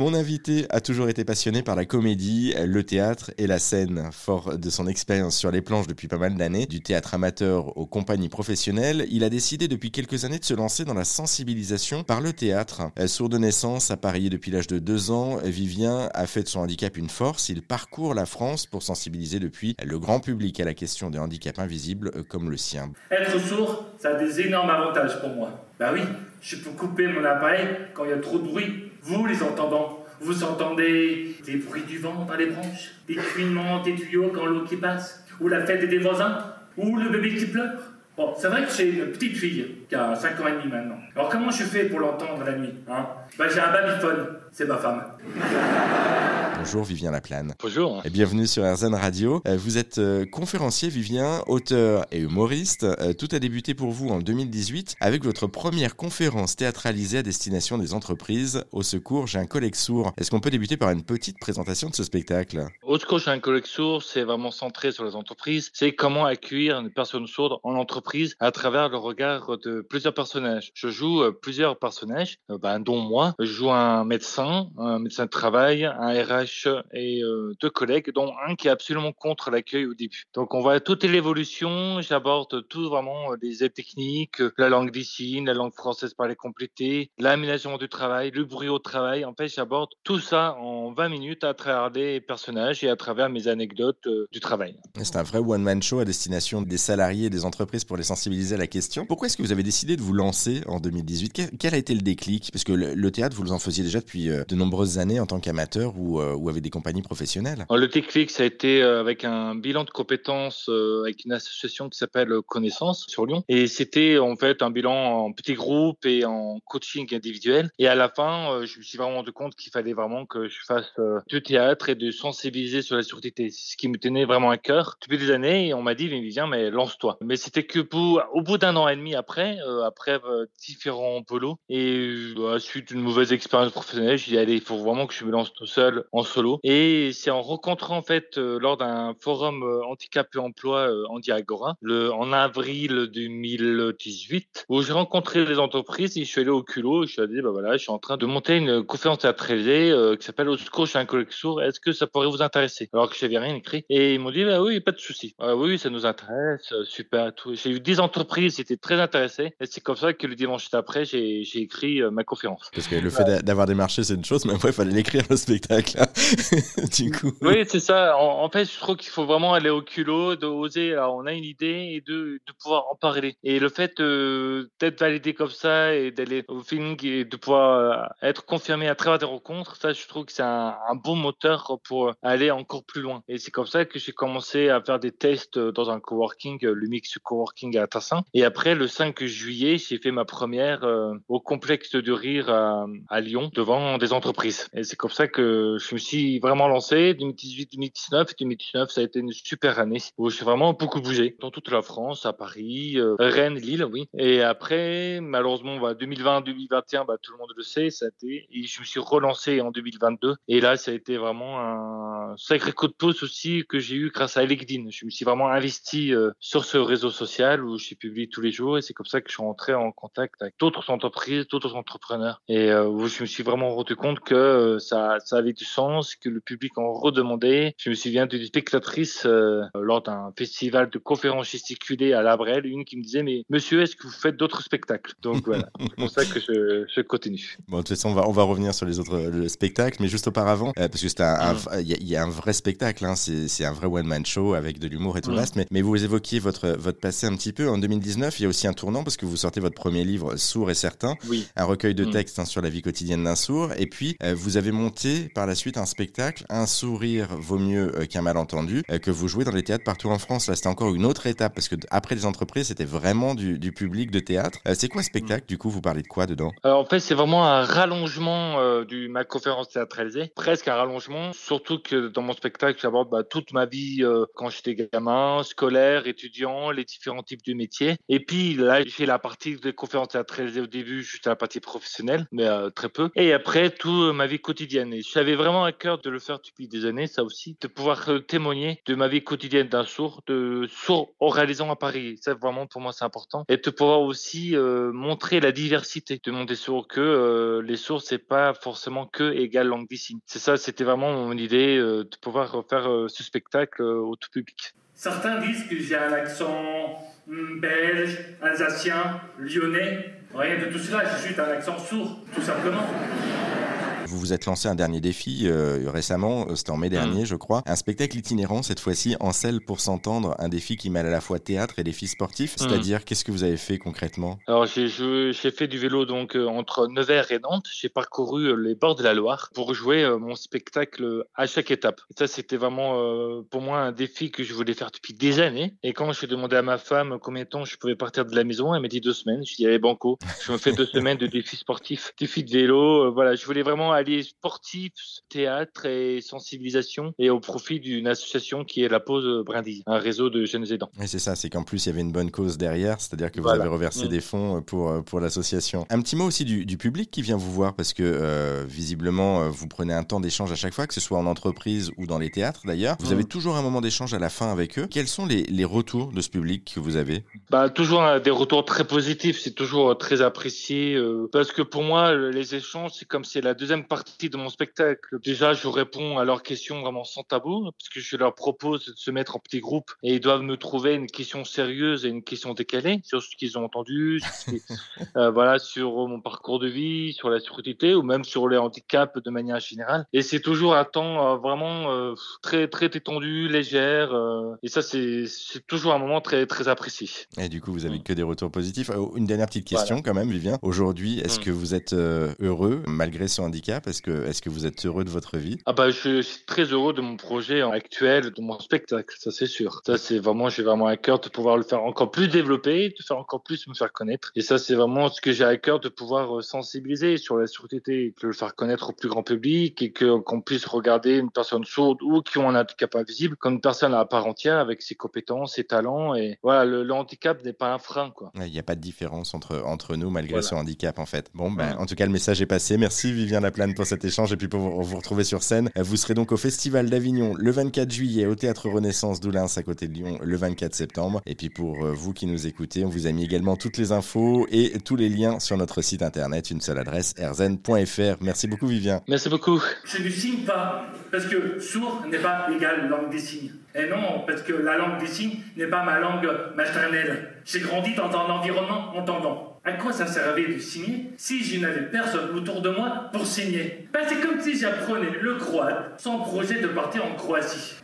Mon invité a toujours été passionné par la comédie, le théâtre et la scène. Fort de son expérience sur les planches depuis pas mal d'années, du théâtre amateur aux compagnies professionnelles, il a décidé depuis quelques années de se lancer dans la sensibilisation par le théâtre. Sourd de naissance, apparié depuis l'âge de deux ans, Vivien a fait de son handicap une force. Il parcourt la France pour sensibiliser depuis le grand public à la question des handicaps invisibles comme le sien. Être sourd, ça a des énormes avantages pour moi. Bah oui, je peux couper mon appareil quand il y a trop de bruit. Vous, les entendants, vous entendez des bruits du vent dans les branches, des cuinements des tuyaux quand l'eau qui passe, ou la fête des voisins, ou le bébé qui pleure. Bon, c'est vrai que j'ai une petite fille qui a 5 ans et demi maintenant. Alors comment je fais pour l'entendre la nuit hein? Bah j'ai un babyphone, c'est ma femme. Bonjour Vivien Laplane. Bonjour. Et bienvenue sur RZN Radio. Euh, vous êtes euh, conférencier Vivien, auteur et humoriste. Euh, tout a débuté pour vous en 2018 avec votre première conférence théâtralisée à destination des entreprises. Au secours, j'ai un collègue sourd. Est-ce qu'on peut débuter par une petite présentation de ce spectacle? Au secours, j'ai un collègue sourd, c'est vraiment centré sur les entreprises. C'est comment accueillir une personne sourde en entreprise à travers le regard de plusieurs personnages. Je joue plusieurs personnages, ben, dont moi. Je joue un médecin, un médecin de travail, un RH et euh, deux collègues, dont un qui est absolument contre l'accueil au début. Donc on voit toute l'évolution, j'aborde tout vraiment les euh, aides techniques, la langue des signes, la langue française par les complétés, l'aménagement du travail, le bruit au travail. En fait, j'aborde tout ça en 20 minutes à travers des personnages et à travers mes anecdotes euh, du travail. C'est un vrai one-man show à destination des salariés et des entreprises pour les sensibiliser à la question. Pourquoi est-ce que vous avez décidé de vous lancer en 2018 Quel a été le déclic? Parce que le, théâtre, vous en faisiez déjà depuis de nombreuses années en tant qu'amateur ou ou avec des compagnies professionnelles Le ça a été euh, avec un bilan de compétences euh, avec une association qui s'appelle Connaissance sur Lyon. Et c'était en fait un bilan en petit groupe et en coaching individuel. Et à la fin, euh, je me suis vraiment rendu compte qu'il fallait vraiment que je fasse du théâtre et de sensibiliser sur la sûreté. Ce qui me tenait vraiment à cœur depuis des années. On m'a dit, viens, mais lance-toi. Mais c'était que pour, au bout d'un an et demi après, après différents boulots et suite d'une mauvaise expérience professionnelle, j'ai dit, allez, il faut vraiment que je me lance tout seul en solo. Et c'est en rencontrant en fait euh, lors d'un forum euh, handicap et emploi euh, en Diagora, le, en avril 2018, où j'ai rencontré les entreprises et je suis allé au culot. Je suis allé, bah voilà, je suis en train de monter une conférence théâtralisée qui s'appelle Au secours, je suis un collègue sourd. Est-ce que ça pourrait vous intéresser? Alors que je n'avais rien écrit. Et ils m'ont dit, bah oui, pas de souci. Ah oui, ça nous intéresse, super. Tout. J'ai eu 10 entreprises qui étaient très intéressées. Et c'est comme ça que le dimanche d'après, j'ai, j'ai écrit ma conférence. Parce que le fait d'avoir démarché, c'est une chose, mais après, il fallait l'écrire le spectacle. du coup. Oui, c'est ça. En, fait, je trouve qu'il faut vraiment aller au culot, de oser. Alors, on a une idée et de, pouvoir en parler. Et le fait euh, d'être validé comme ça et d'aller au feeling et de pouvoir euh, être confirmé à travers des rencontres, ça, je trouve que c'est un, bon moteur pour aller encore plus loin. Et c'est comme ça que j'ai commencé à faire des tests dans un coworking, le mix coworking à Tassin. Et après, le 5 juillet, j'ai fait ma première euh, au complexe de rire à Lyon devant des entreprises. Et c'est comme ça que je me suis vraiment lancé 2018, 2019. 2019, ça a été une super année où j'ai vraiment beaucoup bougé dans toute la France, à Paris, euh, Rennes, Lille, oui. Et après, malheureusement, bah, 2020, 2021, bah, tout le monde le sait, ça a été. Et je me suis relancé en 2022. Et là, ça a été vraiment un sacré coup de pouce aussi que j'ai eu grâce à LinkedIn. Je me suis vraiment investi euh, sur ce réseau social où je publie tous les jours et c'est comme ça que je suis rentré en contact avec d'autres entreprises, d'autres entrepreneurs et euh, où je me suis vraiment rendu compte que ça, ça avait du sens, que le public en redemandait. Je me souviens d'une spectatrice euh, lors d'un festival de conférences gesticulées à Labrel, une qui me disait mais monsieur est-ce que vous faites d'autres spectacles? Donc voilà, c'est pour ça que je, je, continue. Bon de toute façon on va on va revenir sur les autres spectacles, mais juste auparavant euh, parce que c'est un il y, a un vrai spectacle, hein, c'est un vrai one man show avec de l'humour et tout le reste. Mais, mais vous évoquiez votre votre passé un petit peu en 2019. Il y a aussi un tournant parce que vous sortez votre premier livre Sourd et certain, oui. un recueil de textes hein, sur la vie quotidienne d'un sourd. Et puis euh, vous avez monté par la suite un spectacle un sourire vaut mieux euh, qu'un malentendu, euh, que vous jouez dans les théâtres partout en France. Là, c'était encore une autre étape, parce que après les entreprises, c'était vraiment du, public de théâtre. Euh, c'est quoi spectacle, du coup Vous parlez de quoi dedans? En fait, c'est vraiment un rallongement du ma conférence théâtralisée, presque un rallongement, surtout que dans mon spectacle, j'aborde bah, toute ma vie quand j'étais gamin, scolaire, étudiant, les différents types de métiers. Et puis là, j'ai la partie de conférence théâtralisée au début, juste la partie professionnelle, mais très peu. Et après, toute ma vie quotidienne. Et j'avais vraiment de le faire depuis des années, ça aussi, de pouvoir euh, témoigner de ma vie quotidienne d'un sourd, de sourd en réalisant à Paris. Ça, vraiment, pour moi, c'est important. Et de pouvoir aussi euh, montrer la diversité de monde des sourds, que euh, les sourds, c'est pas forcément que égal langue des signes. C'est ça, c'était vraiment mon idée de pouvoir faire ce spectacle au tout public. Certains disent que j'ai un accent hmm, belge, alsacien, lyonnais. Rien de tout cela, j'ai juste un accent sourd, tout simplement. Vous vous êtes lancé un dernier défi euh, récemment, euh, c'était en mai mm. dernier, je crois. Un spectacle itinérant, cette fois-ci en selle pour s'entendre, un défi qui mêle à la fois théâtre et défi sportif. Mm. C'est-à-dire, qu'est-ce que vous avez fait concrètement? Alors, j'ai fait du vélo donc euh, entre Nevers et Nantes. J'ai parcouru les bords de la Loire pour jouer mon spectacle à chaque étape. ça, c'était vraiment pour moi un défi que je voulais faire depuis des années. Et quand j'ai demandé à ma femme combien de temps je pouvais partir de la maison, elle m'a dit deux semaines. Je dit, allez, banco, je me fais deux semaines de défi sportif, défi de vélo. voilà, je voulais vraiment allier sportif, théâtre et sensibilisation et au profit d'une association qui est la Pause Brindille, un réseau de jeunes aidants. Et c'est ça, c'est qu'en plus il y avait une bonne cause derrière, c'est-à-dire que vous avez reversé mm. des fonds pour, pour l'association. Un petit mot aussi du, du, public qui vient vous voir parce que euh, visiblement euh, vous prenez un temps d'échange à chaque fois, que ce soit en entreprise ou dans les théâtres d'ailleurs. Vous mm. avez toujours un moment d'échange à la fin avec eux. Quels sont les, les retours de ce public que vous avez? Bah, Toujours euh, des retours très positifs, c'est toujours très apprécié parce que pour moi les échanges c'est comme c'est la deuxième partie de mon spectacle. Déjà, je réponds à leurs questions vraiment sans tabou, parce que je leur propose de se mettre en petits groupes et ils doivent me trouver une question sérieuse et une question décalée sur ce qu'ils ont entendu, euh, voilà, sur mon parcours de vie, sur la sécurité ou même sur les handicaps de manière générale. Et c'est toujours un temps euh, vraiment euh, très très détendu, légère. et ça, c'est toujours un moment très très apprécié. Et du coup, vous avez mm. que des retours positifs. Une dernière petite question quand même, Vivien. Aujourd'hui, est-ce mm. que vous êtes heureux malgré ce handicap? Est-ce que vous êtes heureux de votre vie? Ah bah je suis très heureux de mon projet actuel, de mon spectacle, ça c'est sûr. Ça c'est vraiment, j'ai vraiment à cœur de pouvoir le faire encore plus développer, de faire encore plus me faire connaître. Et ça c'est vraiment ce que j'ai à cœur de pouvoir euh, sensibiliser sur la sûreté, de le faire connaître au plus grand public et qu'on puisse regarder une personne sourde ou qui ont un handicap invisible comme une personne à part entière avec ses compétences, ses talents et voilà, le, handicap n'est pas un frein quoi. Il n'y a pas de différence entre entre nous malgré ce handicap en fait. Bon ben, en tout cas le message est passé. Merci Vivien Laplane pour cet échange et puis pour vous retrouver sur scène. Vous serez donc au Festival d'Avignon le 24 juillet, au Théâtre Renaissance d'Oulins à côté de Lyon le 24 septembre. Et puis pour euh, vous qui nous écoutez, on vous a mis également toutes les infos et tous les liens sur notre site internet, une seule adresse, erzen.fr. Merci beaucoup Vivien. Merci beaucoup. Je ne signe pas, parce que sourd n'est pas égal langue des signes. Et non, parce que la langue des signes n'est pas ma langue maternelle. J'ai grandi dans un environnement entendant. À quoi ça servait de signer si je n'avais personne autour de moi pour signer? Ben, C'est comme si j'apprenais le croate sans projet de partir en Croatie.